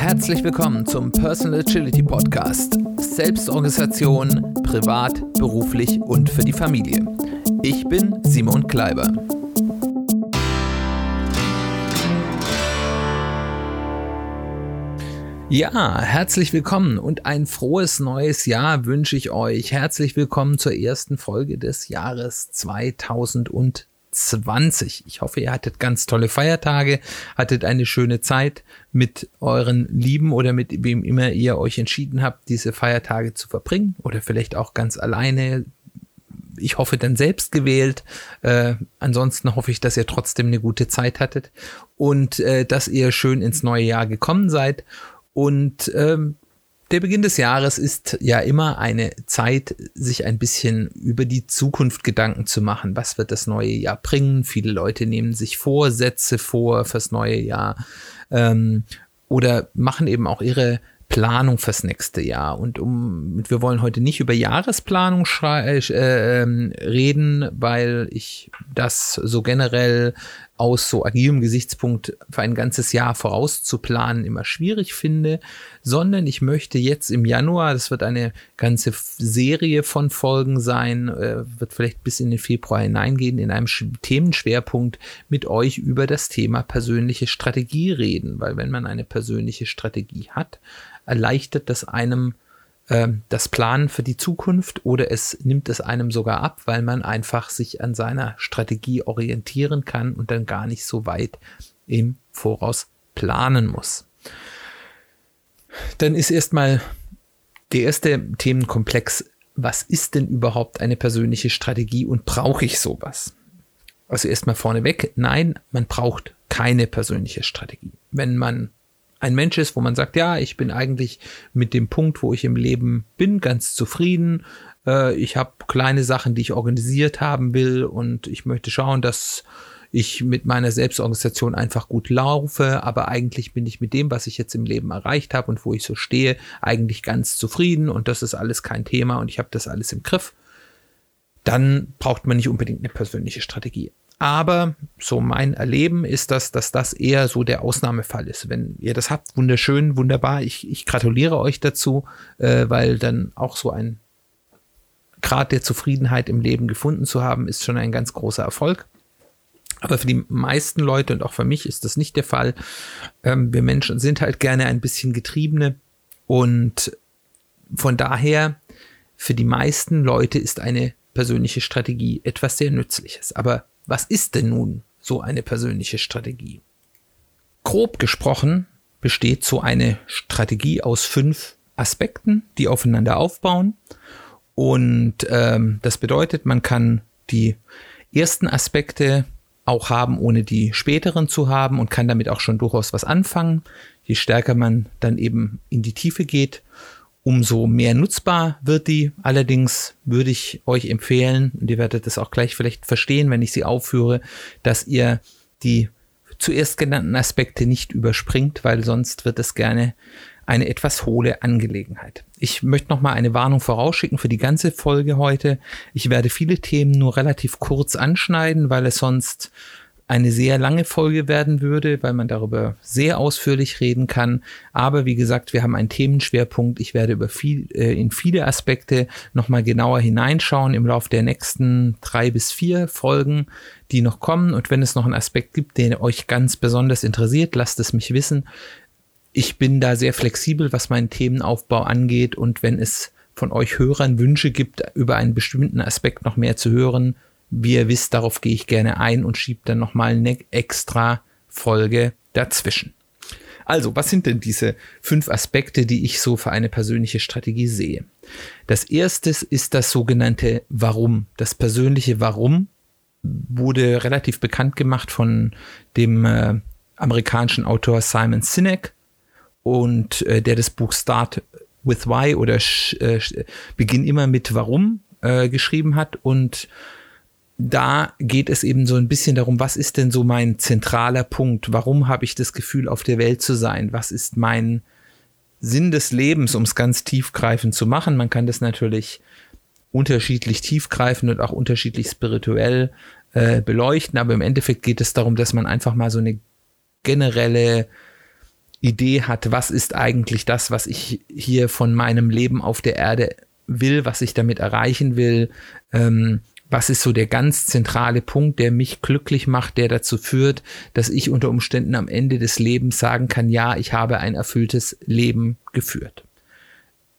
Herzlich willkommen zum Personal Agility Podcast. Selbstorganisation, privat, beruflich und für die Familie. Ich bin Simon Kleiber. Ja, herzlich willkommen und ein frohes neues Jahr wünsche ich euch. Herzlich willkommen zur ersten Folge des Jahres 2020. 20. Ich hoffe, ihr hattet ganz tolle Feiertage, hattet eine schöne Zeit mit euren Lieben oder mit wem immer ihr euch entschieden habt, diese Feiertage zu verbringen oder vielleicht auch ganz alleine. Ich hoffe dann selbst gewählt. Äh, ansonsten hoffe ich, dass ihr trotzdem eine gute Zeit hattet und äh, dass ihr schön ins neue Jahr gekommen seid. Und ähm, der Beginn des Jahres ist ja immer eine Zeit, sich ein bisschen über die Zukunft Gedanken zu machen. Was wird das neue Jahr bringen? Viele Leute nehmen sich Vorsätze vor fürs neue Jahr ähm, oder machen eben auch ihre Planung fürs nächste Jahr. Und um, wir wollen heute nicht über Jahresplanung äh, äh, reden, weil ich das so generell aus so agilem Gesichtspunkt für ein ganzes Jahr vorauszuplanen immer schwierig finde, sondern ich möchte jetzt im Januar, das wird eine ganze Serie von Folgen sein, äh, wird vielleicht bis in den Februar hineingehen, in einem Themenschwerpunkt mit euch über das Thema persönliche Strategie reden, weil wenn man eine persönliche Strategie hat, erleichtert das einem ähm, das Planen für die Zukunft oder es nimmt es einem sogar ab, weil man einfach sich an seiner Strategie orientieren kann und dann gar nicht so weit im Voraus planen muss. Dann ist erstmal der erste Themenkomplex, was ist denn überhaupt eine persönliche Strategie und brauche ich sowas? Also erstmal vorneweg, nein, man braucht keine persönliche Strategie. Wenn man ein Mensch ist, wo man sagt, ja, ich bin eigentlich mit dem Punkt, wo ich im Leben bin, ganz zufrieden. Äh, ich habe kleine Sachen, die ich organisiert haben will und ich möchte schauen, dass ich mit meiner Selbstorganisation einfach gut laufe, aber eigentlich bin ich mit dem, was ich jetzt im Leben erreicht habe und wo ich so stehe, eigentlich ganz zufrieden und das ist alles kein Thema und ich habe das alles im Griff. Dann braucht man nicht unbedingt eine persönliche Strategie. Aber so mein Erleben ist das, dass das eher so der Ausnahmefall ist. Wenn ihr das habt, wunderschön, wunderbar. Ich, ich gratuliere euch dazu, äh, weil dann auch so ein Grad der Zufriedenheit im Leben gefunden zu haben, ist schon ein ganz großer Erfolg. Aber für die meisten Leute und auch für mich ist das nicht der Fall. Ähm, wir Menschen sind halt gerne ein bisschen Getriebene und von daher für die meisten Leute ist eine persönliche Strategie etwas sehr Nützliches. Aber was ist denn nun so eine persönliche Strategie? Grob gesprochen besteht so eine Strategie aus fünf Aspekten, die aufeinander aufbauen. Und ähm, das bedeutet, man kann die ersten Aspekte auch haben, ohne die späteren zu haben und kann damit auch schon durchaus was anfangen. Je stärker man dann eben in die Tiefe geht, umso mehr nutzbar wird die. Allerdings würde ich euch empfehlen, und ihr werdet das auch gleich vielleicht verstehen, wenn ich sie aufführe, dass ihr die zuerst genannten Aspekte nicht überspringt, weil sonst wird es gerne eine etwas hohle Angelegenheit. Ich möchte noch mal eine Warnung vorausschicken für die ganze Folge heute. Ich werde viele Themen nur relativ kurz anschneiden, weil es sonst eine sehr lange Folge werden würde, weil man darüber sehr ausführlich reden kann. Aber wie gesagt, wir haben einen Themenschwerpunkt. Ich werde über viel, äh, in viele Aspekte nochmal genauer hineinschauen im Laufe der nächsten drei bis vier Folgen, die noch kommen. Und wenn es noch einen Aspekt gibt, der euch ganz besonders interessiert, lasst es mich wissen. Ich bin da sehr flexibel, was meinen Themenaufbau angeht. Und wenn es von euch Hörern Wünsche gibt, über einen bestimmten Aspekt noch mehr zu hören, wie ihr wisst, darauf gehe ich gerne ein und schiebe dann nochmal eine extra Folge dazwischen. Also, was sind denn diese fünf Aspekte, die ich so für eine persönliche Strategie sehe? Das erste ist das sogenannte Warum. Das persönliche Warum wurde relativ bekannt gemacht von dem äh, amerikanischen Autor Simon Sinek und äh, der das Buch Start with Why oder äh, Beginn immer mit Warum äh, geschrieben hat und da geht es eben so ein bisschen darum, was ist denn so mein zentraler Punkt? Warum habe ich das Gefühl, auf der Welt zu sein? Was ist mein Sinn des Lebens, um es ganz tiefgreifend zu machen? Man kann das natürlich unterschiedlich tiefgreifend und auch unterschiedlich spirituell äh, beleuchten, aber im Endeffekt geht es darum, dass man einfach mal so eine generelle Idee hat, was ist eigentlich das, was ich hier von meinem Leben auf der Erde will, was ich damit erreichen will, ähm, was ist so der ganz zentrale Punkt, der mich glücklich macht, der dazu führt, dass ich unter Umständen am Ende des Lebens sagen kann, ja, ich habe ein erfülltes Leben geführt.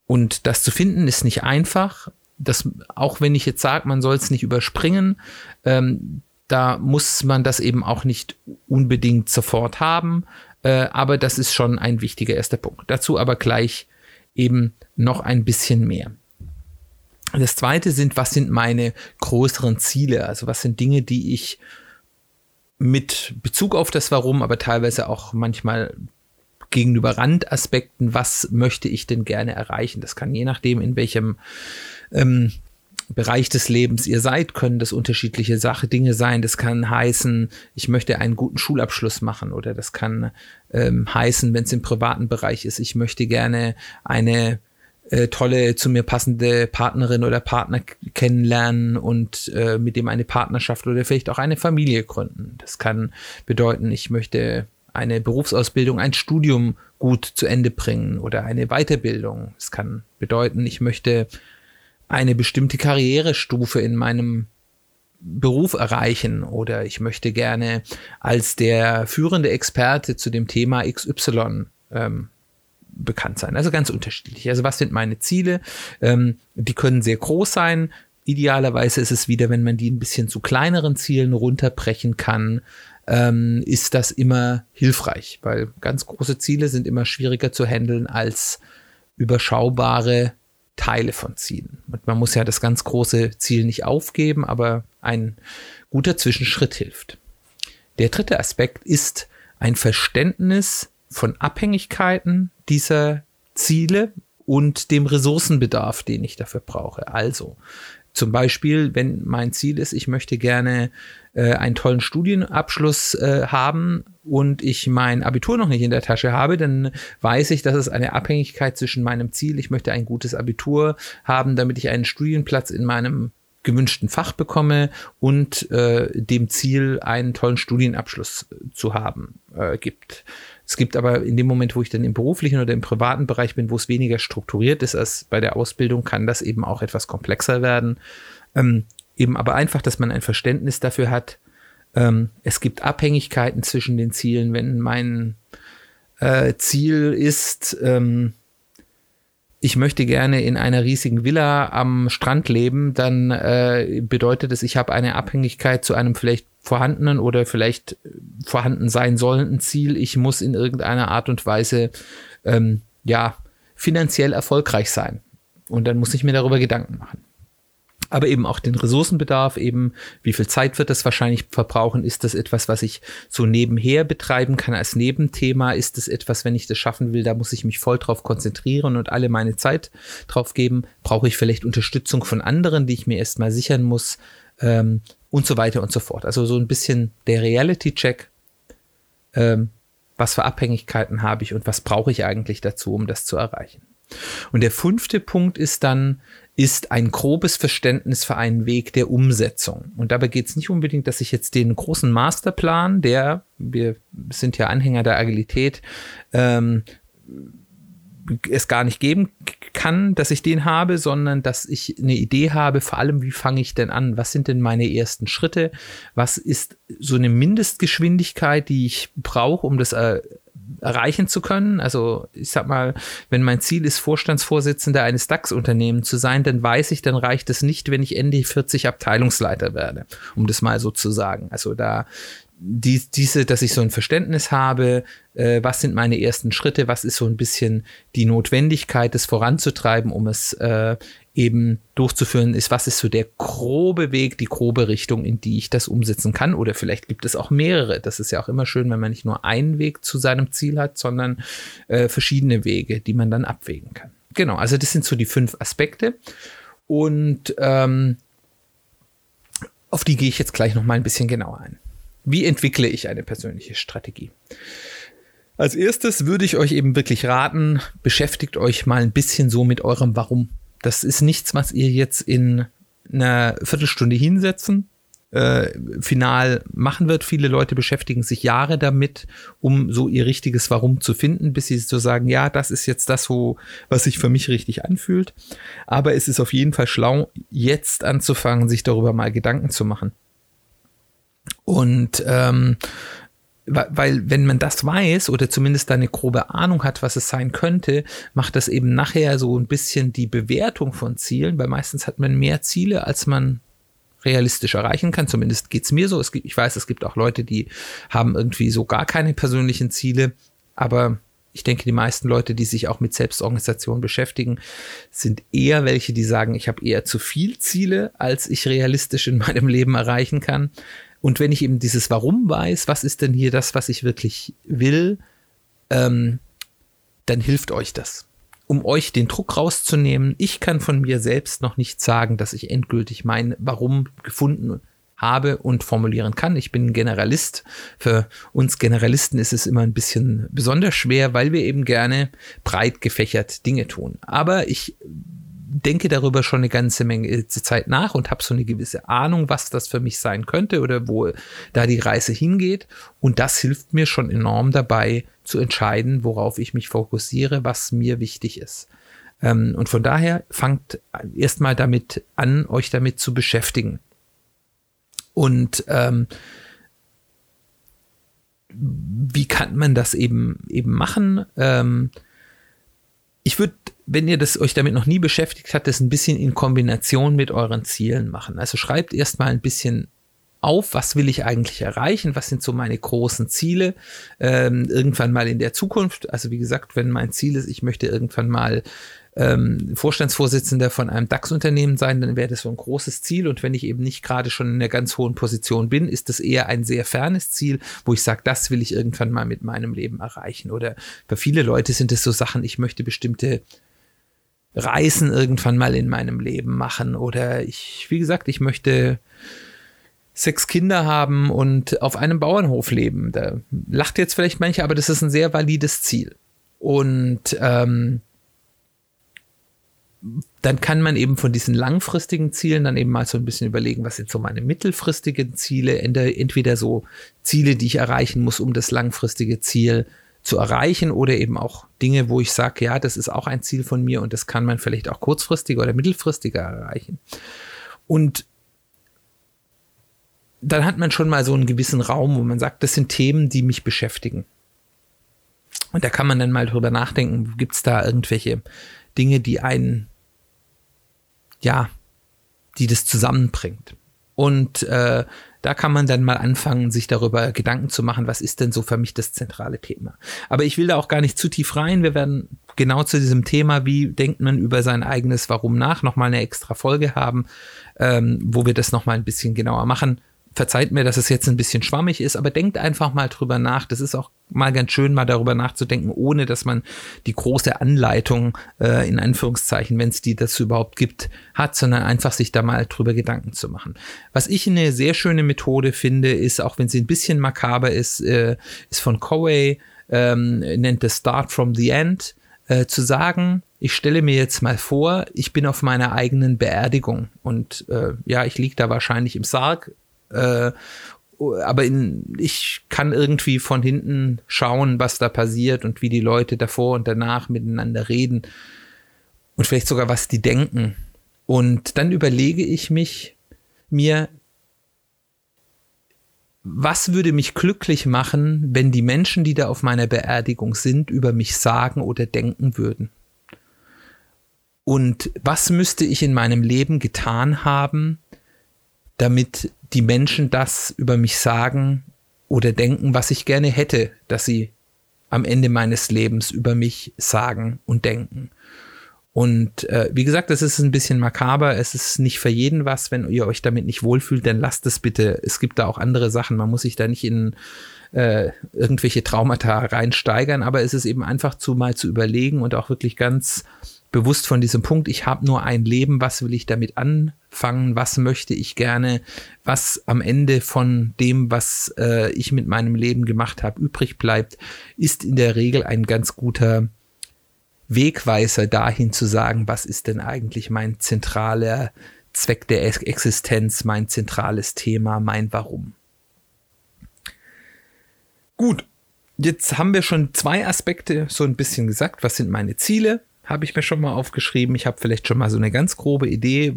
Und das zu finden ist nicht einfach. Das, auch wenn ich jetzt sage, man soll es nicht überspringen, ähm, da muss man das eben auch nicht unbedingt sofort haben. Äh, aber das ist schon ein wichtiger erster Punkt. Dazu aber gleich eben noch ein bisschen mehr. Das zweite sind, was sind meine größeren Ziele? Also was sind Dinge, die ich mit Bezug auf das Warum, aber teilweise auch manchmal gegenüber Randaspekten, was möchte ich denn gerne erreichen? Das kann je nachdem, in welchem ähm, Bereich des Lebens ihr seid, können das unterschiedliche Sache, Dinge sein. Das kann heißen, ich möchte einen guten Schulabschluss machen oder das kann ähm, heißen, wenn es im privaten Bereich ist, ich möchte gerne eine äh, tolle, zu mir passende Partnerin oder Partner kennenlernen und äh, mit dem eine Partnerschaft oder vielleicht auch eine Familie gründen. Das kann bedeuten, ich möchte eine Berufsausbildung, ein Studium gut zu Ende bringen oder eine Weiterbildung. Es kann bedeuten, ich möchte eine bestimmte Karrierestufe in meinem Beruf erreichen oder ich möchte gerne als der führende Experte zu dem Thema XY ähm, bekannt sein. Also ganz unterschiedlich. Also was sind meine Ziele? Ähm, die können sehr groß sein. Idealerweise ist es wieder, wenn man die ein bisschen zu kleineren Zielen runterbrechen kann, ähm, ist das immer hilfreich, weil ganz große Ziele sind immer schwieriger zu handeln als überschaubare Teile von Zielen. Und man muss ja das ganz große Ziel nicht aufgeben, aber ein guter Zwischenschritt hilft. Der dritte Aspekt ist ein Verständnis von Abhängigkeiten dieser Ziele und dem Ressourcenbedarf, den ich dafür brauche. Also zum Beispiel, wenn mein Ziel ist, ich möchte gerne äh, einen tollen Studienabschluss äh, haben und ich mein Abitur noch nicht in der Tasche habe, dann weiß ich, dass es eine Abhängigkeit zwischen meinem Ziel, ich möchte ein gutes Abitur haben, damit ich einen Studienplatz in meinem gewünschten Fach bekomme und äh, dem Ziel, einen tollen Studienabschluss zu haben, äh, gibt. Es gibt aber in dem Moment, wo ich dann im beruflichen oder im privaten Bereich bin, wo es weniger strukturiert ist als bei der Ausbildung, kann das eben auch etwas komplexer werden. Ähm, eben aber einfach, dass man ein Verständnis dafür hat. Ähm, es gibt Abhängigkeiten zwischen den Zielen. Wenn mein äh, Ziel ist, ähm, ich möchte gerne in einer riesigen Villa am Strand leben, dann äh, bedeutet es, ich habe eine Abhängigkeit zu einem vielleicht vorhandenen oder vielleicht vorhanden sein sollenden Ziel. Ich muss in irgendeiner Art und Weise ähm, ja finanziell erfolgreich sein. Und dann muss ich mir darüber Gedanken machen aber eben auch den Ressourcenbedarf, eben wie viel Zeit wird das wahrscheinlich verbrauchen, ist das etwas, was ich so nebenher betreiben kann als Nebenthema, ist das etwas, wenn ich das schaffen will, da muss ich mich voll drauf konzentrieren und alle meine Zeit drauf geben, brauche ich vielleicht Unterstützung von anderen, die ich mir erstmal sichern muss ähm, und so weiter und so fort. Also so ein bisschen der Reality-Check, ähm, was für Abhängigkeiten habe ich und was brauche ich eigentlich dazu, um das zu erreichen. Und der fünfte Punkt ist dann, ist ein grobes Verständnis für einen Weg der Umsetzung. Und dabei geht es nicht unbedingt, dass ich jetzt den großen Masterplan, der, wir sind ja Anhänger der Agilität, ähm, es gar nicht geben kann, dass ich den habe, sondern dass ich eine Idee habe, vor allem, wie fange ich denn an? Was sind denn meine ersten Schritte? Was ist so eine Mindestgeschwindigkeit, die ich brauche, um das äh, erreichen zu können. Also ich sag mal, wenn mein Ziel ist, Vorstandsvorsitzender eines DAX-Unternehmens zu sein, dann weiß ich, dann reicht es nicht, wenn ich Ende 40 Abteilungsleiter werde, um das mal so zu sagen. Also da die, diese, dass ich so ein Verständnis habe, äh, was sind meine ersten Schritte, was ist so ein bisschen die Notwendigkeit, das voranzutreiben, um es äh, eben durchzuführen, ist, was ist so der grobe Weg, die grobe Richtung, in die ich das umsetzen kann. Oder vielleicht gibt es auch mehrere. Das ist ja auch immer schön, wenn man nicht nur einen Weg zu seinem Ziel hat, sondern äh, verschiedene Wege, die man dann abwägen kann. Genau, also das sind so die fünf Aspekte. Und ähm, auf die gehe ich jetzt gleich noch mal ein bisschen genauer ein. Wie entwickle ich eine persönliche Strategie? Als erstes würde ich euch eben wirklich raten, beschäftigt euch mal ein bisschen so mit eurem Warum. Das ist nichts, was ihr jetzt in einer Viertelstunde hinsetzen äh, final machen wird. Viele Leute beschäftigen sich Jahre damit, um so ihr richtiges Warum zu finden, bis sie so sagen, ja, das ist jetzt das, wo, was sich für mich richtig anfühlt. Aber es ist auf jeden Fall schlau, jetzt anzufangen, sich darüber mal Gedanken zu machen. Und ähm, weil wenn man das weiß oder zumindest eine grobe Ahnung hat, was es sein könnte, macht das eben nachher so ein bisschen die Bewertung von Zielen, weil meistens hat man mehr Ziele, als man realistisch erreichen kann. Zumindest geht's mir so. Es gibt, ich weiß, es gibt auch Leute, die haben irgendwie so gar keine persönlichen Ziele, aber ich denke, die meisten Leute, die sich auch mit Selbstorganisation beschäftigen, sind eher welche, die sagen, ich habe eher zu viel Ziele, als ich realistisch in meinem Leben erreichen kann. Und wenn ich eben dieses Warum weiß, was ist denn hier das, was ich wirklich will, ähm, dann hilft euch das um euch den Druck rauszunehmen. Ich kann von mir selbst noch nicht sagen, dass ich endgültig mein Warum gefunden habe und formulieren kann. Ich bin Generalist. Für uns Generalisten ist es immer ein bisschen besonders schwer, weil wir eben gerne breit gefächert Dinge tun. Aber ich denke darüber schon eine ganze Menge Zeit nach und habe so eine gewisse Ahnung, was das für mich sein könnte oder wo da die Reise hingeht. Und das hilft mir schon enorm dabei zu entscheiden, worauf ich mich fokussiere, was mir wichtig ist. Ähm, und von daher fangt erstmal damit an, euch damit zu beschäftigen. Und ähm, wie kann man das eben eben machen? Ähm, ich würde wenn ihr das euch damit noch nie beschäftigt habt, das ein bisschen in Kombination mit euren Zielen machen. Also schreibt erstmal ein bisschen auf, was will ich eigentlich erreichen, was sind so meine großen Ziele ähm, irgendwann mal in der Zukunft. Also wie gesagt, wenn mein Ziel ist, ich möchte irgendwann mal ähm, Vorstandsvorsitzender von einem DAX-Unternehmen sein, dann wäre das so ein großes Ziel. Und wenn ich eben nicht gerade schon in einer ganz hohen Position bin, ist das eher ein sehr fernes Ziel, wo ich sage, das will ich irgendwann mal mit meinem Leben erreichen. Oder für viele Leute sind es so Sachen, ich möchte bestimmte Reisen irgendwann mal in meinem Leben machen oder ich, wie gesagt, ich möchte sechs Kinder haben und auf einem Bauernhof leben. Da lacht jetzt vielleicht manche, aber das ist ein sehr valides Ziel. Und ähm, dann kann man eben von diesen langfristigen Zielen dann eben mal so ein bisschen überlegen, was sind so meine mittelfristigen Ziele, entweder so Ziele, die ich erreichen muss, um das langfristige Ziel zu erreichen oder eben auch Dinge, wo ich sage, ja, das ist auch ein Ziel von mir und das kann man vielleicht auch kurzfristiger oder mittelfristiger erreichen. Und dann hat man schon mal so einen gewissen Raum, wo man sagt, das sind Themen, die mich beschäftigen. Und da kann man dann mal drüber nachdenken, gibt es da irgendwelche Dinge, die einen, ja, die das zusammenbringt. Und äh, da kann man dann mal anfangen, sich darüber Gedanken zu machen, was ist denn so für mich das zentrale Thema. Aber ich will da auch gar nicht zu tief rein. Wir werden genau zu diesem Thema, wie denkt man über sein eigenes Warum nach, nochmal eine extra Folge haben, ähm, wo wir das nochmal ein bisschen genauer machen verzeiht mir, dass es jetzt ein bisschen schwammig ist, aber denkt einfach mal drüber nach. Das ist auch mal ganz schön, mal darüber nachzudenken, ohne dass man die große Anleitung äh, in Anführungszeichen, wenn es die dazu überhaupt gibt, hat, sondern einfach sich da mal drüber Gedanken zu machen. Was ich eine sehr schöne Methode finde, ist, auch wenn sie ein bisschen makaber ist, äh, ist von Coway, ähm, nennt es Start from the End, äh, zu sagen, ich stelle mir jetzt mal vor, ich bin auf meiner eigenen Beerdigung und äh, ja, ich liege da wahrscheinlich im Sarg äh, aber in, ich kann irgendwie von hinten schauen, was da passiert und wie die Leute davor und danach miteinander reden und vielleicht sogar was die denken. Und dann überlege ich mich mir, was würde mich glücklich machen, wenn die Menschen, die da auf meiner Beerdigung sind, über mich sagen oder denken würden? Und was müsste ich in meinem Leben getan haben, damit die Menschen das über mich sagen oder denken, was ich gerne hätte, dass sie am Ende meines Lebens über mich sagen und denken. Und äh, wie gesagt, das ist ein bisschen makaber. Es ist nicht für jeden was. Wenn ihr euch damit nicht wohlfühlt, dann lasst es bitte. Es gibt da auch andere Sachen. Man muss sich da nicht in äh, irgendwelche Traumata reinsteigern. Aber es ist eben einfach zu mal zu überlegen und auch wirklich ganz bewusst von diesem Punkt, ich habe nur ein Leben, was will ich damit anfangen, was möchte ich gerne, was am Ende von dem, was äh, ich mit meinem Leben gemacht habe, übrig bleibt, ist in der Regel ein ganz guter Wegweiser dahin zu sagen, was ist denn eigentlich mein zentraler Zweck der Existenz, mein zentrales Thema, mein Warum. Gut, jetzt haben wir schon zwei Aspekte so ein bisschen gesagt. Was sind meine Ziele? Habe ich mir schon mal aufgeschrieben. Ich habe vielleicht schon mal so eine ganz grobe Idee,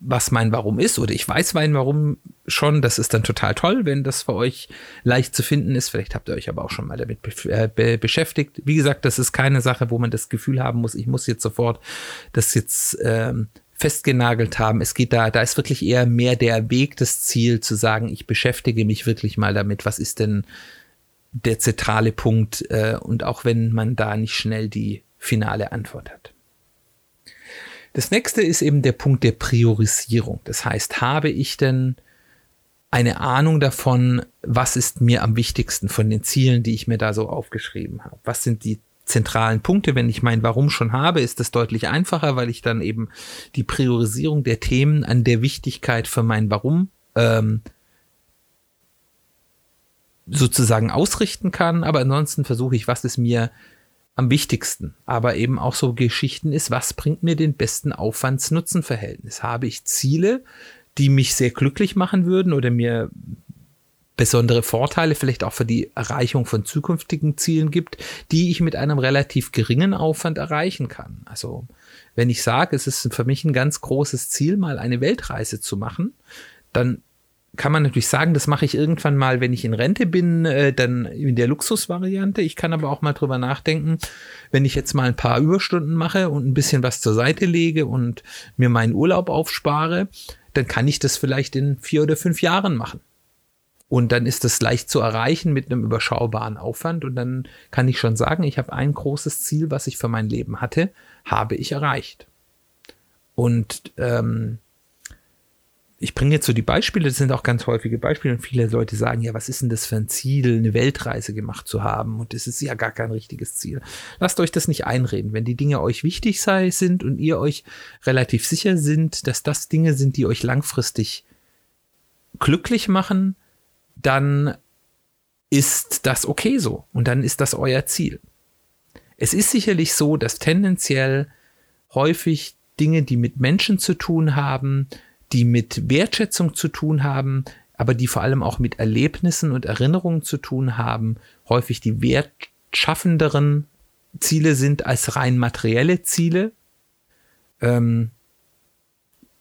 was mein Warum ist. Oder ich weiß mein Warum schon. Das ist dann total toll, wenn das für euch leicht zu finden ist. Vielleicht habt ihr euch aber auch schon mal damit be äh, be beschäftigt. Wie gesagt, das ist keine Sache, wo man das Gefühl haben muss, ich muss jetzt sofort das jetzt ähm, festgenagelt haben. Es geht da, da ist wirklich eher mehr der Weg, das Ziel zu sagen, ich beschäftige mich wirklich mal damit, was ist denn der zentrale Punkt äh, und auch wenn man da nicht schnell die finale Antwort hat. Das nächste ist eben der Punkt der Priorisierung. Das heißt, habe ich denn eine Ahnung davon, was ist mir am wichtigsten von den Zielen, die ich mir da so aufgeschrieben habe? Was sind die zentralen Punkte? Wenn ich mein Warum schon habe, ist das deutlich einfacher, weil ich dann eben die Priorisierung der Themen an der Wichtigkeit für mein Warum ähm, sozusagen ausrichten kann. Aber ansonsten versuche ich, was ist mir am wichtigsten. Aber eben auch so Geschichten ist, was bringt mir den besten Aufwands-Nutzen-Verhältnis? Habe ich Ziele, die mich sehr glücklich machen würden oder mir besondere Vorteile vielleicht auch für die Erreichung von zukünftigen Zielen gibt, die ich mit einem relativ geringen Aufwand erreichen kann. Also wenn ich sage, es ist für mich ein ganz großes Ziel, mal eine Weltreise zu machen, dann kann man natürlich sagen, das mache ich irgendwann mal, wenn ich in Rente bin, äh, dann in der Luxusvariante. Ich kann aber auch mal drüber nachdenken, wenn ich jetzt mal ein paar Überstunden mache und ein bisschen was zur Seite lege und mir meinen Urlaub aufspare, dann kann ich das vielleicht in vier oder fünf Jahren machen. Und dann ist das leicht zu erreichen mit einem überschaubaren Aufwand. Und dann kann ich schon sagen, ich habe ein großes Ziel, was ich für mein Leben hatte, habe ich erreicht. Und ähm, ich bringe jetzt so die Beispiele, das sind auch ganz häufige Beispiele und viele Leute sagen, ja, was ist denn das für ein Ziel, eine Weltreise gemacht zu haben? Und das ist ja gar kein richtiges Ziel. Lasst euch das nicht einreden. Wenn die Dinge euch wichtig sei, sind und ihr euch relativ sicher sind, dass das Dinge sind, die euch langfristig glücklich machen, dann ist das okay so und dann ist das euer Ziel. Es ist sicherlich so, dass tendenziell häufig Dinge, die mit Menschen zu tun haben, die mit Wertschätzung zu tun haben, aber die vor allem auch mit Erlebnissen und Erinnerungen zu tun haben, häufig die wertschaffenderen Ziele sind als rein materielle Ziele. Ähm,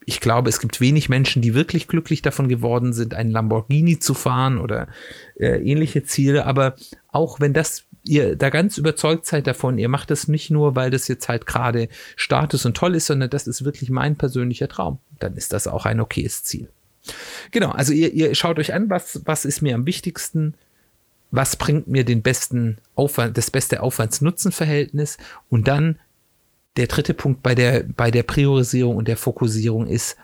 ich glaube, es gibt wenig Menschen, die wirklich glücklich davon geworden sind, einen Lamborghini zu fahren oder äh, ähnliche Ziele. Aber auch wenn das ihr da ganz überzeugt seid davon, ihr macht das nicht nur, weil das jetzt halt gerade Status und toll ist, sondern das ist wirklich mein persönlicher Traum, dann ist das auch ein okayes Ziel. Genau, also ihr, ihr schaut euch an, was, was ist mir am wichtigsten, was bringt mir den besten Aufwand, das beste Aufwands-Nutzen-Verhältnis? Und dann der dritte Punkt bei der, bei der Priorisierung und der Fokussierung ist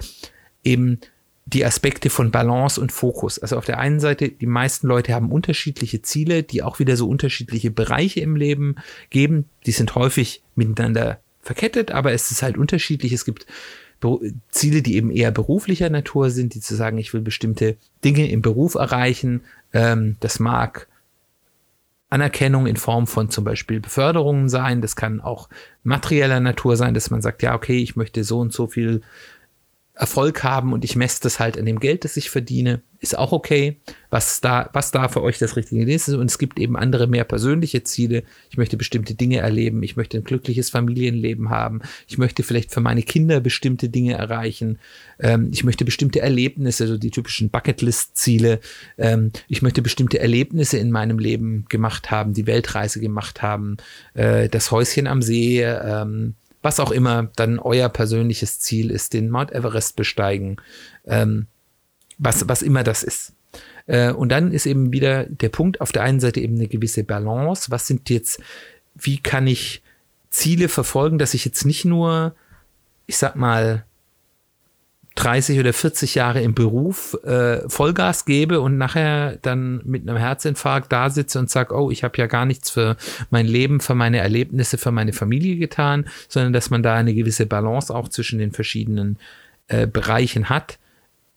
eben die Aspekte von Balance und Fokus. Also auf der einen Seite, die meisten Leute haben unterschiedliche Ziele, die auch wieder so unterschiedliche Bereiche im Leben geben. Die sind häufig miteinander verkettet, aber es ist halt unterschiedlich. Es gibt Ziele, die eben eher beruflicher Natur sind, die zu sagen, ich will bestimmte Dinge im Beruf erreichen. Ähm, das mag Anerkennung in Form von zum Beispiel Beförderungen sein. Das kann auch materieller Natur sein, dass man sagt, ja, okay, ich möchte so und so viel Erfolg haben und ich messe das halt an dem Geld, das ich verdiene, ist auch okay. Was da, was da für euch das richtige ist. Und es gibt eben andere mehr persönliche Ziele. Ich möchte bestimmte Dinge erleben. Ich möchte ein glückliches Familienleben haben. Ich möchte vielleicht für meine Kinder bestimmte Dinge erreichen. Ähm, ich möchte bestimmte Erlebnisse, so die typischen Bucketlist-Ziele. Ähm, ich möchte bestimmte Erlebnisse in meinem Leben gemacht haben, die Weltreise gemacht haben, äh, das Häuschen am See, ähm, was auch immer dann euer persönliches Ziel ist, den Mount Everest besteigen, ähm, was, was immer das ist. Äh, und dann ist eben wieder der Punkt auf der einen Seite eben eine gewisse Balance. Was sind jetzt, wie kann ich Ziele verfolgen, dass ich jetzt nicht nur, ich sag mal, 30 oder 40 Jahre im Beruf äh, Vollgas gebe und nachher dann mit einem Herzinfarkt da sitze und sage, oh, ich habe ja gar nichts für mein Leben, für meine Erlebnisse, für meine Familie getan, sondern dass man da eine gewisse Balance auch zwischen den verschiedenen äh, Bereichen hat.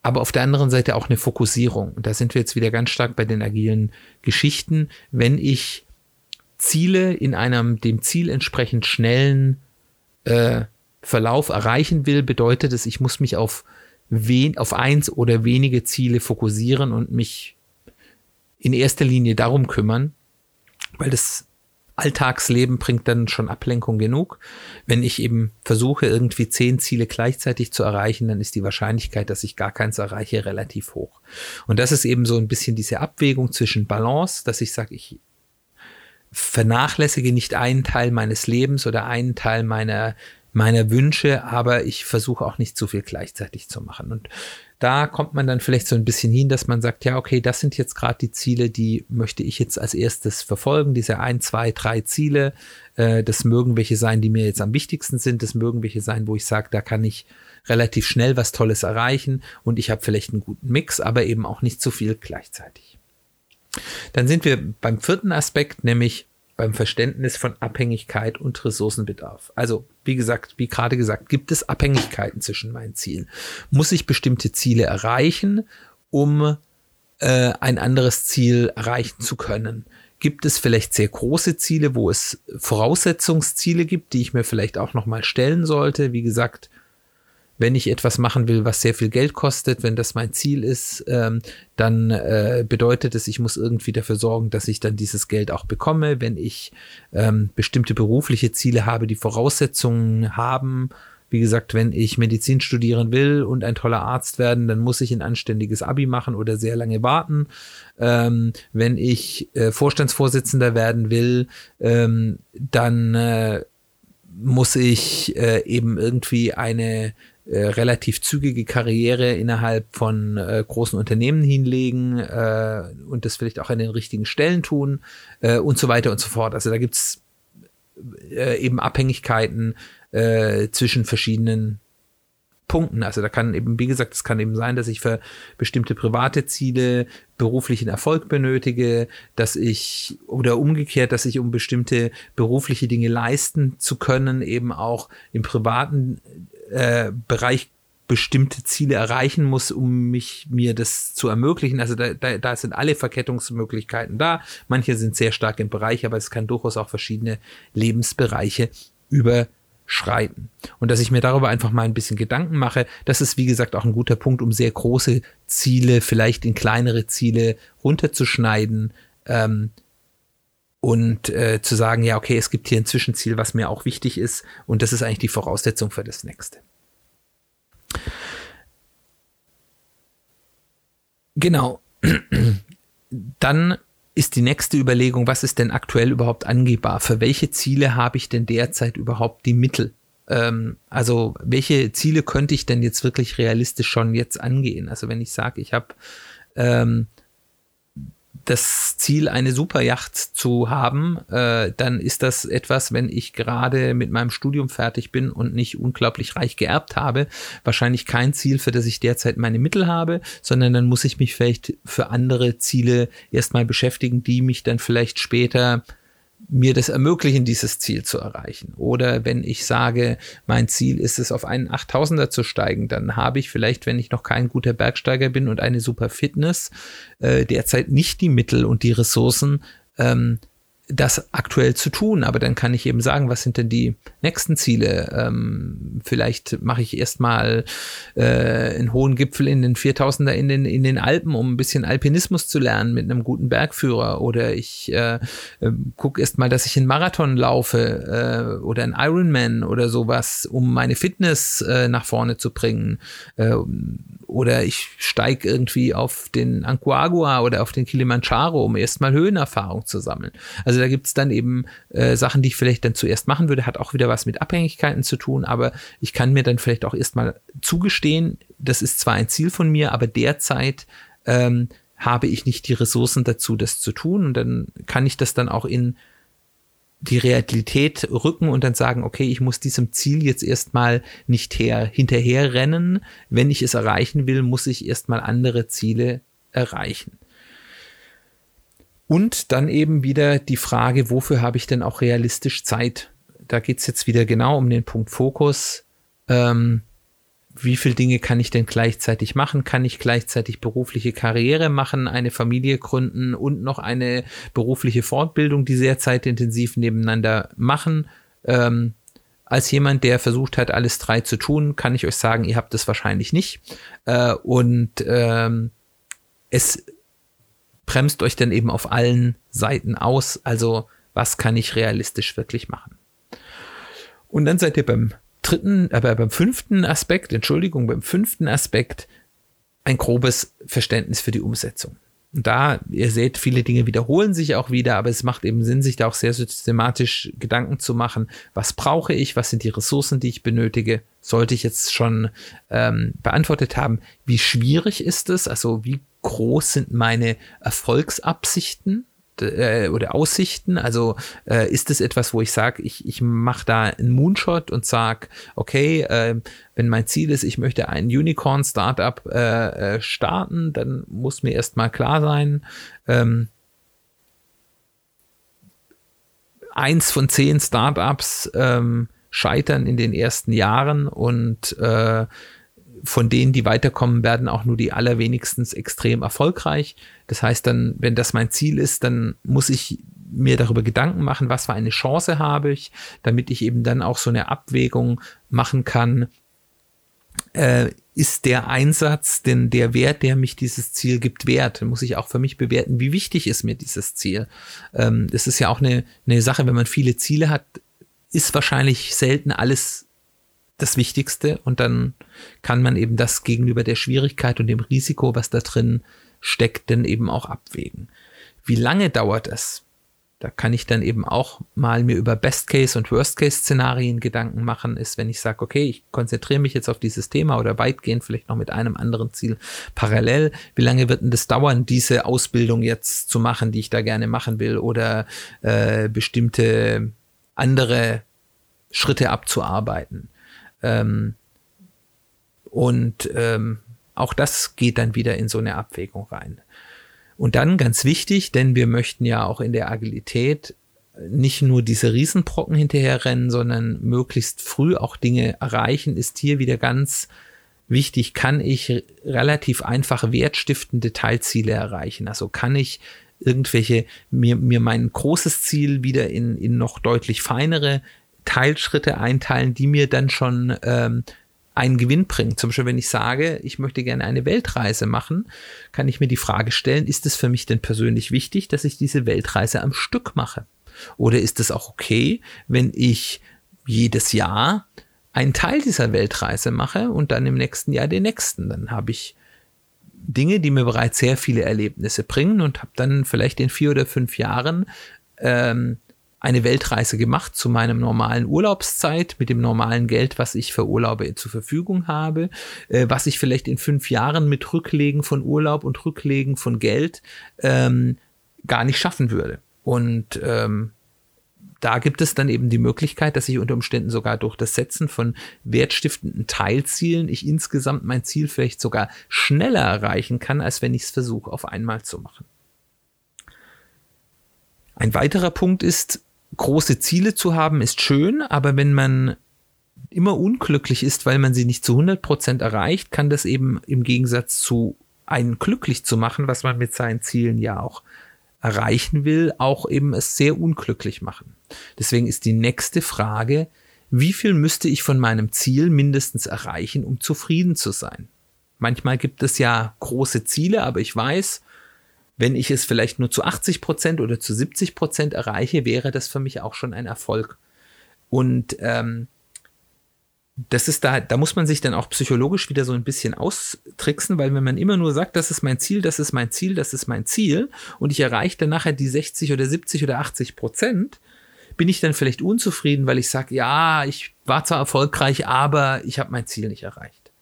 Aber auf der anderen Seite auch eine Fokussierung. Und da sind wir jetzt wieder ganz stark bei den agilen Geschichten. Wenn ich Ziele in einem dem Ziel entsprechend schnellen äh, Verlauf erreichen will, bedeutet es, ich muss mich auf, wen, auf eins oder wenige Ziele fokussieren und mich in erster Linie darum kümmern, weil das Alltagsleben bringt dann schon Ablenkung genug. Wenn ich eben versuche, irgendwie zehn Ziele gleichzeitig zu erreichen, dann ist die Wahrscheinlichkeit, dass ich gar keins erreiche, relativ hoch. Und das ist eben so ein bisschen diese Abwägung zwischen Balance, dass ich sage, ich vernachlässige nicht einen Teil meines Lebens oder einen Teil meiner meiner Wünsche, aber ich versuche auch nicht zu viel gleichzeitig zu machen. Und da kommt man dann vielleicht so ein bisschen hin, dass man sagt, ja, okay, das sind jetzt gerade die Ziele, die möchte ich jetzt als erstes verfolgen, diese ein, zwei, drei Ziele. Äh, das mögen welche sein, die mir jetzt am wichtigsten sind, das mögen welche sein, wo ich sage, da kann ich relativ schnell was Tolles erreichen und ich habe vielleicht einen guten Mix, aber eben auch nicht zu viel gleichzeitig. Dann sind wir beim vierten Aspekt, nämlich beim Verständnis von Abhängigkeit und Ressourcenbedarf. Also, wie gesagt, wie gerade gesagt, gibt es Abhängigkeiten zwischen meinen Zielen. Muss ich bestimmte Ziele erreichen, um äh, ein anderes Ziel erreichen zu können? Gibt es vielleicht sehr große Ziele, wo es Voraussetzungsziele gibt, die ich mir vielleicht auch nochmal stellen sollte? Wie gesagt, wenn ich etwas machen will, was sehr viel Geld kostet, wenn das mein Ziel ist, ähm, dann äh, bedeutet es, ich muss irgendwie dafür sorgen, dass ich dann dieses Geld auch bekomme. Wenn ich ähm, bestimmte berufliche Ziele habe, die Voraussetzungen haben, wie gesagt, wenn ich Medizin studieren will und ein toller Arzt werden, dann muss ich ein anständiges Abi machen oder sehr lange warten. Ähm, wenn ich äh, Vorstandsvorsitzender werden will, ähm, dann äh, muss ich äh, eben irgendwie eine äh, relativ zügige Karriere innerhalb von äh, großen Unternehmen hinlegen äh, und das vielleicht auch an den richtigen Stellen tun äh, und so weiter und so fort. Also da gibt's äh, eben Abhängigkeiten äh, zwischen verschiedenen Punkten. Also da kann eben, wie gesagt, es kann eben sein, dass ich für bestimmte private Ziele beruflichen Erfolg benötige, dass ich oder umgekehrt, dass ich um bestimmte berufliche Dinge leisten zu können, eben auch im privaten äh, Bereich bestimmte Ziele erreichen muss, um mich mir das zu ermöglichen. Also da, da, da sind alle Verkettungsmöglichkeiten da. Manche sind sehr stark im Bereich, aber es kann durchaus auch verschiedene Lebensbereiche überschreiten. Und dass ich mir darüber einfach mal ein bisschen Gedanken mache, das ist wie gesagt auch ein guter Punkt, um sehr große Ziele vielleicht in kleinere Ziele runterzuschneiden. Ähm, und äh, zu sagen, ja, okay, es gibt hier ein Zwischenziel, was mir auch wichtig ist und das ist eigentlich die Voraussetzung für das nächste. Genau. Dann ist die nächste Überlegung, was ist denn aktuell überhaupt angehbar? Für welche Ziele habe ich denn derzeit überhaupt die Mittel? Ähm, also welche Ziele könnte ich denn jetzt wirklich realistisch schon jetzt angehen? Also wenn ich sage, ich habe ähm, das Ziel, eine Superjacht zu haben, äh, dann ist das etwas, wenn ich gerade mit meinem Studium fertig bin und nicht unglaublich reich geerbt habe, wahrscheinlich kein Ziel, für das ich derzeit meine Mittel habe, sondern dann muss ich mich vielleicht für andere Ziele erstmal beschäftigen, die mich dann vielleicht später mir das ermöglichen, dieses Ziel zu erreichen. Oder wenn ich sage, mein Ziel ist es, auf einen 8000er zu steigen, dann habe ich vielleicht, wenn ich noch kein guter Bergsteiger bin und eine super Fitness, äh, derzeit nicht die Mittel und die Ressourcen, ähm, das aktuell zu tun. Aber dann kann ich eben sagen, was sind denn die nächsten Ziele? Ähm, vielleicht mache ich erstmal äh, einen hohen Gipfel in den 4000er in den, in den Alpen, um ein bisschen Alpinismus zu lernen mit einem guten Bergführer. Oder ich äh, äh, gucke erstmal, dass ich einen Marathon laufe äh, oder einen Ironman oder sowas, um meine Fitness äh, nach vorne zu bringen. Äh, oder ich steige irgendwie auf den Ancuagua oder auf den Kilimanjaro, um erstmal Höhenerfahrung zu sammeln. Also da gibt's dann eben äh, Sachen, die ich vielleicht dann zuerst machen würde, hat auch wieder was mit Abhängigkeiten zu tun, aber ich kann mir dann vielleicht auch erstmal zugestehen, das ist zwar ein Ziel von mir, aber derzeit ähm, habe ich nicht die Ressourcen dazu, das zu tun. Und dann kann ich das dann auch in die Realität rücken und dann sagen, okay, ich muss diesem Ziel jetzt erstmal nicht her, hinterher rennen. Wenn ich es erreichen will, muss ich erstmal andere Ziele erreichen. Und dann eben wieder die Frage, wofür habe ich denn auch realistisch Zeit? Da geht es jetzt wieder genau um den Punkt Fokus. Ähm, wie viele Dinge kann ich denn gleichzeitig machen? Kann ich gleichzeitig berufliche Karriere machen, eine Familie gründen und noch eine berufliche Fortbildung, die sehr zeitintensiv nebeneinander machen? Ähm, als jemand, der versucht hat, alles drei zu tun, kann ich euch sagen, ihr habt es wahrscheinlich nicht. Äh, und ähm, es bremst euch dann eben auf allen Seiten aus. Also was kann ich realistisch wirklich machen? Und dann seid ihr beim dritten, aber äh, beim fünften Aspekt, Entschuldigung, beim fünften Aspekt ein grobes Verständnis für die Umsetzung. Und da, ihr seht, viele Dinge wiederholen sich auch wieder, aber es macht eben Sinn, sich da auch sehr systematisch Gedanken zu machen, was brauche ich, was sind die Ressourcen, die ich benötige, sollte ich jetzt schon ähm, beantwortet haben, wie schwierig ist es, also wie groß sind meine Erfolgsabsichten, äh, oder Aussichten? Also äh, ist es etwas, wo ich sage, ich, ich mache da einen Moonshot und sage, okay, äh, wenn mein Ziel ist, ich möchte ein Unicorn-Startup äh, äh, starten, dann muss mir erstmal klar sein, ähm, eins von zehn Startups ähm, scheitern in den ersten Jahren und äh, von denen, die weiterkommen, werden auch nur die allerwenigstens extrem erfolgreich. Das heißt dann, wenn das mein Ziel ist, dann muss ich mir darüber Gedanken machen, was für eine Chance habe ich, damit ich eben dann auch so eine Abwägung machen kann. Äh, ist der Einsatz, denn der Wert, der mich dieses Ziel gibt, wert? Muss ich auch für mich bewerten, wie wichtig ist mir dieses Ziel. Ähm, ist ja auch eine, eine Sache, wenn man viele Ziele hat, ist wahrscheinlich selten alles das Wichtigste und dann kann man eben das gegenüber der Schwierigkeit und dem Risiko, was da drin steckt, dann eben auch abwägen. Wie lange dauert es? Da kann ich dann eben auch mal mir über Best-Case- und Worst-Case-Szenarien Gedanken machen, ist, wenn ich sage, okay, ich konzentriere mich jetzt auf dieses Thema oder weitgehend vielleicht noch mit einem anderen Ziel parallel. Wie lange wird denn das dauern, diese Ausbildung jetzt zu machen, die ich da gerne machen will oder äh, bestimmte andere Schritte abzuarbeiten? Ähm, und ähm, auch das geht dann wieder in so eine Abwägung rein. Und dann ganz wichtig, denn wir möchten ja auch in der Agilität nicht nur diese Riesenbrocken hinterherrennen, sondern möglichst früh auch Dinge erreichen, ist hier wieder ganz wichtig, kann ich relativ einfach wertstiftende Teilziele erreichen. Also kann ich irgendwelche, mir, mir mein großes Ziel wieder in, in noch deutlich feinere Teilschritte einteilen, die mir dann schon ähm, einen Gewinn bringen. Zum Beispiel, wenn ich sage, ich möchte gerne eine Weltreise machen, kann ich mir die Frage stellen, ist es für mich denn persönlich wichtig, dass ich diese Weltreise am Stück mache? Oder ist es auch okay, wenn ich jedes Jahr einen Teil dieser Weltreise mache und dann im nächsten Jahr den nächsten? Dann habe ich Dinge, die mir bereits sehr viele Erlebnisse bringen und habe dann vielleicht in vier oder fünf Jahren ähm, eine Weltreise gemacht zu meinem normalen Urlaubszeit mit dem normalen Geld, was ich für Urlaube zur Verfügung habe, äh, was ich vielleicht in fünf Jahren mit Rücklegen von Urlaub und Rücklegen von Geld ähm, gar nicht schaffen würde. Und ähm, da gibt es dann eben die Möglichkeit, dass ich unter Umständen sogar durch das Setzen von wertstiftenden Teilzielen ich insgesamt mein Ziel vielleicht sogar schneller erreichen kann, als wenn ich es versuche, auf einmal zu machen. Ein weiterer Punkt ist, große Ziele zu haben ist schön, aber wenn man immer unglücklich ist, weil man sie nicht zu 100 Prozent erreicht, kann das eben im Gegensatz zu einen glücklich zu machen, was man mit seinen Zielen ja auch erreichen will, auch eben es sehr unglücklich machen. Deswegen ist die nächste Frage, wie viel müsste ich von meinem Ziel mindestens erreichen, um zufrieden zu sein? Manchmal gibt es ja große Ziele, aber ich weiß, wenn ich es vielleicht nur zu 80 Prozent oder zu 70 Prozent erreiche, wäre das für mich auch schon ein Erfolg. Und ähm, das ist da, da muss man sich dann auch psychologisch wieder so ein bisschen austricksen, weil wenn man immer nur sagt, das ist mein Ziel, das ist mein Ziel, das ist mein Ziel und ich erreiche dann nachher die 60 oder 70 oder 80 Prozent, bin ich dann vielleicht unzufrieden, weil ich sage, ja, ich war zwar erfolgreich, aber ich habe mein Ziel nicht erreicht.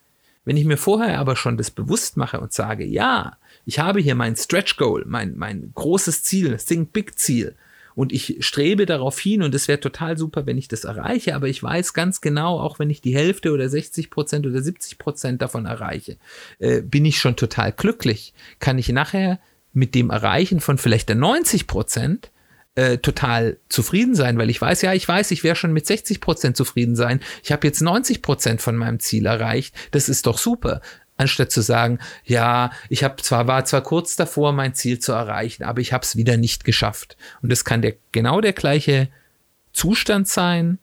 Wenn ich mir vorher aber schon das bewusst mache und sage, ja, ich habe hier mein Stretch Goal, mein, mein großes Ziel, Think Big Ziel. Und ich strebe darauf hin und es wäre total super, wenn ich das erreiche, aber ich weiß ganz genau, auch wenn ich die Hälfte oder 60 Prozent oder 70 Prozent davon erreiche, äh, bin ich schon total glücklich. Kann ich nachher mit dem Erreichen von vielleicht der 90 Prozent äh, total zufrieden sein, weil ich weiß, ja, ich weiß, ich wäre schon mit 60 Prozent zufrieden sein. Ich habe jetzt 90 Prozent von meinem Ziel erreicht. Das ist doch super anstatt zu sagen, ja, ich habe zwar war zwar kurz davor, mein Ziel zu erreichen, aber ich habe es wieder nicht geschafft. Und das kann der genau der gleiche Zustand sein,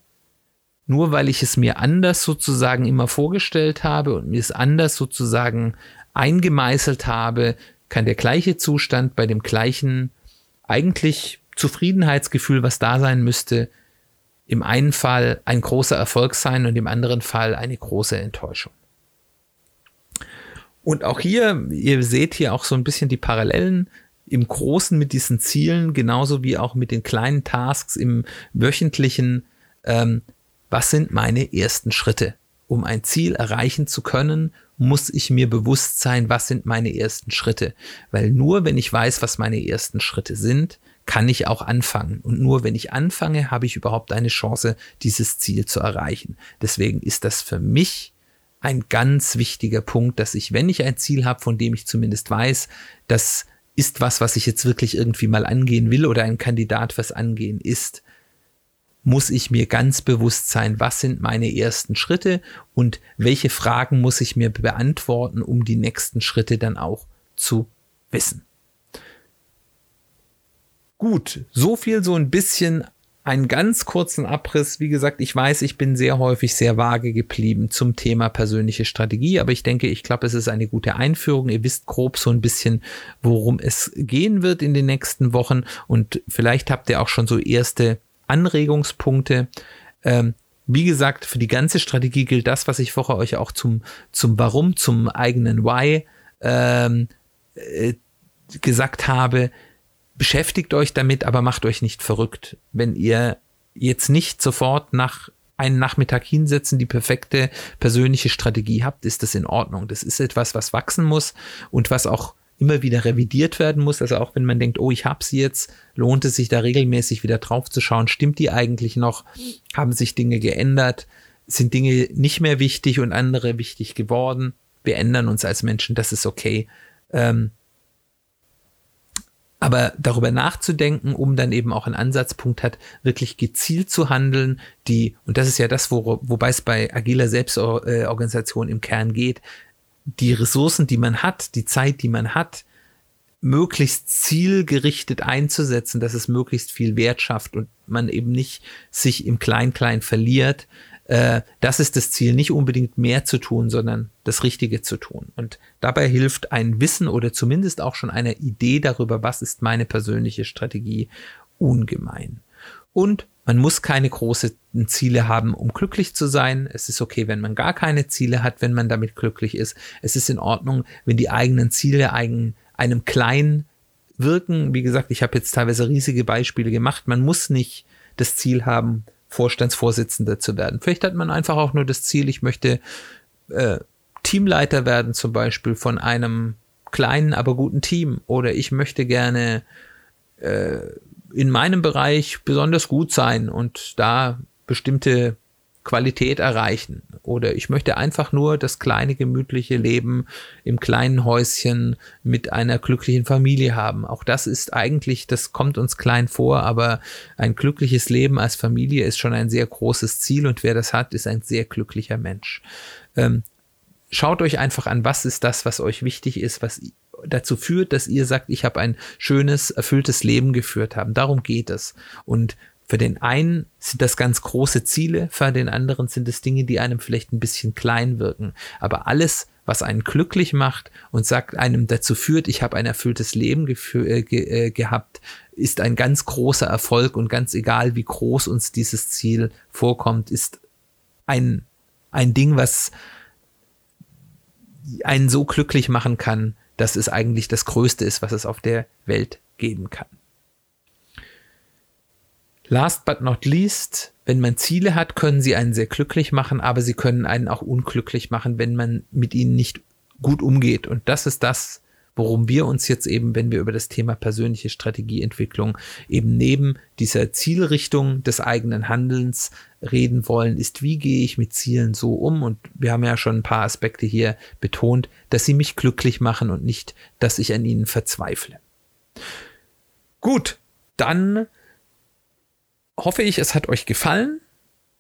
nur weil ich es mir anders sozusagen immer vorgestellt habe und mir es anders sozusagen eingemeißelt habe, kann der gleiche Zustand bei dem gleichen eigentlich Zufriedenheitsgefühl, was da sein müsste, im einen Fall ein großer Erfolg sein und im anderen Fall eine große Enttäuschung. Und auch hier, ihr seht hier auch so ein bisschen die Parallelen im Großen mit diesen Zielen, genauso wie auch mit den kleinen Tasks im wöchentlichen. Ähm, was sind meine ersten Schritte? Um ein Ziel erreichen zu können, muss ich mir bewusst sein, was sind meine ersten Schritte. Weil nur wenn ich weiß, was meine ersten Schritte sind, kann ich auch anfangen. Und nur wenn ich anfange, habe ich überhaupt eine Chance, dieses Ziel zu erreichen. Deswegen ist das für mich ein ganz wichtiger Punkt, dass ich, wenn ich ein Ziel habe, von dem ich zumindest weiß, das ist was, was ich jetzt wirklich irgendwie mal angehen will oder ein Kandidat fürs Angehen ist, muss ich mir ganz bewusst sein, was sind meine ersten Schritte und welche Fragen muss ich mir beantworten, um die nächsten Schritte dann auch zu wissen. Gut, so viel so ein bisschen einen ganz kurzen Abriss. Wie gesagt, ich weiß, ich bin sehr häufig sehr vage geblieben zum Thema persönliche Strategie, aber ich denke, ich glaube, es ist eine gute Einführung. Ihr wisst grob so ein bisschen, worum es gehen wird in den nächsten Wochen und vielleicht habt ihr auch schon so erste Anregungspunkte. Ähm, wie gesagt, für die ganze Strategie gilt das, was ich vorher euch auch zum, zum Warum, zum eigenen Why ähm, äh, gesagt habe beschäftigt euch damit, aber macht euch nicht verrückt. Wenn ihr jetzt nicht sofort nach einen Nachmittag hinsetzen, die perfekte persönliche Strategie habt, ist das in Ordnung. Das ist etwas, was wachsen muss und was auch immer wieder revidiert werden muss. Also auch wenn man denkt, oh, ich habe sie jetzt, lohnt es sich da regelmäßig wieder drauf zu schauen. Stimmt die eigentlich noch? Haben sich Dinge geändert? Sind Dinge nicht mehr wichtig und andere wichtig geworden? Wir ändern uns als Menschen, das ist okay. Ähm, aber darüber nachzudenken, um dann eben auch einen Ansatzpunkt hat, wirklich gezielt zu handeln, die, und das ist ja das, wo, wobei es bei agiler Selbstorganisation im Kern geht, die Ressourcen, die man hat, die Zeit, die man hat, möglichst zielgerichtet einzusetzen, dass es möglichst viel Wert schafft und man eben nicht sich im Klein-Klein verliert, äh, das ist das Ziel, nicht unbedingt mehr zu tun, sondern das Richtige zu tun. Und dabei hilft ein Wissen oder zumindest auch schon eine Idee darüber, was ist meine persönliche Strategie, ungemein. Und man muss keine großen Ziele haben, um glücklich zu sein. Es ist okay, wenn man gar keine Ziele hat, wenn man damit glücklich ist. Es ist in Ordnung, wenn die eigenen Ziele eigen, einem klein wirken. Wie gesagt, ich habe jetzt teilweise riesige Beispiele gemacht. Man muss nicht das Ziel haben, Vorstandsvorsitzender zu werden. Vielleicht hat man einfach auch nur das Ziel, ich möchte äh, Teamleiter werden, zum Beispiel von einem kleinen, aber guten Team. Oder ich möchte gerne äh, in meinem Bereich besonders gut sein und da bestimmte Qualität erreichen. Oder ich möchte einfach nur das kleine, gemütliche Leben im kleinen Häuschen mit einer glücklichen Familie haben. Auch das ist eigentlich, das kommt uns klein vor, aber ein glückliches Leben als Familie ist schon ein sehr großes Ziel und wer das hat, ist ein sehr glücklicher Mensch. Ähm, schaut euch einfach an, was ist das, was euch wichtig ist, was dazu führt, dass ihr sagt, ich habe ein schönes, erfülltes Leben geführt haben. Darum geht es. Und für den einen sind das ganz große Ziele, für den anderen sind es Dinge, die einem vielleicht ein bisschen klein wirken. Aber alles, was einen glücklich macht und sagt einem dazu führt, ich habe ein erfülltes Leben äh, ge äh, gehabt, ist ein ganz großer Erfolg und ganz egal, wie groß uns dieses Ziel vorkommt, ist ein, ein Ding, was einen so glücklich machen kann, dass es eigentlich das Größte ist, was es auf der Welt geben kann. Last but not least, wenn man Ziele hat, können sie einen sehr glücklich machen, aber sie können einen auch unglücklich machen, wenn man mit ihnen nicht gut umgeht. Und das ist das, worum wir uns jetzt eben, wenn wir über das Thema persönliche Strategieentwicklung eben neben dieser Zielrichtung des eigenen Handelns reden wollen, ist, wie gehe ich mit Zielen so um? Und wir haben ja schon ein paar Aspekte hier betont, dass sie mich glücklich machen und nicht, dass ich an ihnen verzweifle. Gut, dann hoffe ich, es hat euch gefallen.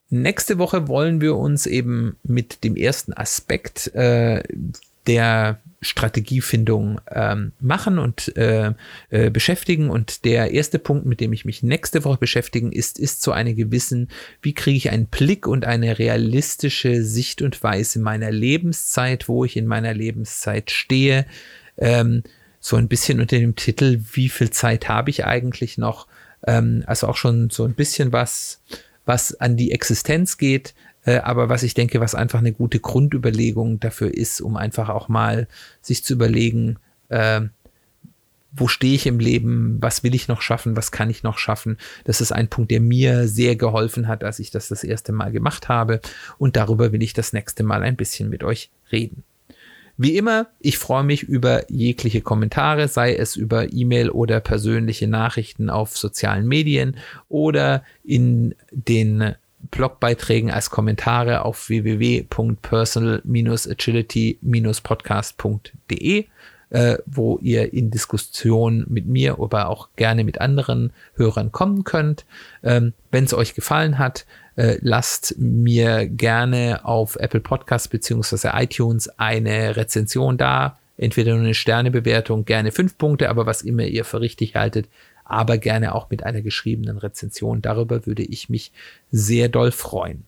Nächste Woche wollen wir uns eben mit dem ersten Aspekt äh, der Strategiefindung ähm, machen und äh, äh, beschäftigen. Und der erste Punkt, mit dem ich mich nächste Woche beschäftigen, ist, ist zu einem gewissen, wie kriege ich einen Blick und eine realistische Sicht und Weise meiner Lebenszeit, wo ich in meiner Lebenszeit stehe. Ähm, so ein bisschen unter dem Titel, wie viel Zeit habe ich eigentlich noch? Ähm, also auch schon so ein bisschen was, was an die Existenz geht, äh, aber was ich denke, was einfach eine gute Grundüberlegung dafür ist, um einfach auch mal sich zu überlegen, äh, wo stehe ich im Leben, was will ich noch schaffen, was kann ich noch schaffen. Das ist ein Punkt, der mir sehr geholfen hat, als ich das das erste Mal gemacht habe. Und darüber will ich das nächste Mal ein bisschen mit euch reden. Wie immer, ich freue mich über jegliche Kommentare, sei es über E-Mail oder persönliche Nachrichten auf sozialen Medien oder in den Blogbeiträgen als Kommentare auf www.personal-agility-podcast.de, äh, wo ihr in Diskussion mit mir, aber auch gerne mit anderen Hörern kommen könnt. Ähm, Wenn es euch gefallen hat, äh, lasst mir gerne auf Apple Podcasts beziehungsweise iTunes eine Rezension da. Entweder eine Sternebewertung, gerne fünf Punkte, aber was immer ihr für richtig haltet, aber gerne auch mit einer geschriebenen Rezension. Darüber würde ich mich sehr doll freuen.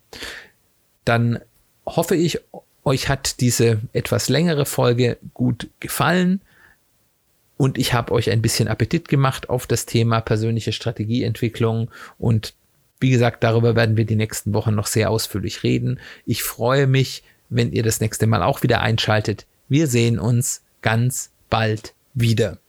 Dann hoffe ich, euch hat diese etwas längere Folge gut gefallen und ich habe euch ein bisschen Appetit gemacht auf das Thema persönliche Strategieentwicklung und wie gesagt, darüber werden wir die nächsten Wochen noch sehr ausführlich reden. Ich freue mich, wenn ihr das nächste Mal auch wieder einschaltet. Wir sehen uns ganz bald wieder.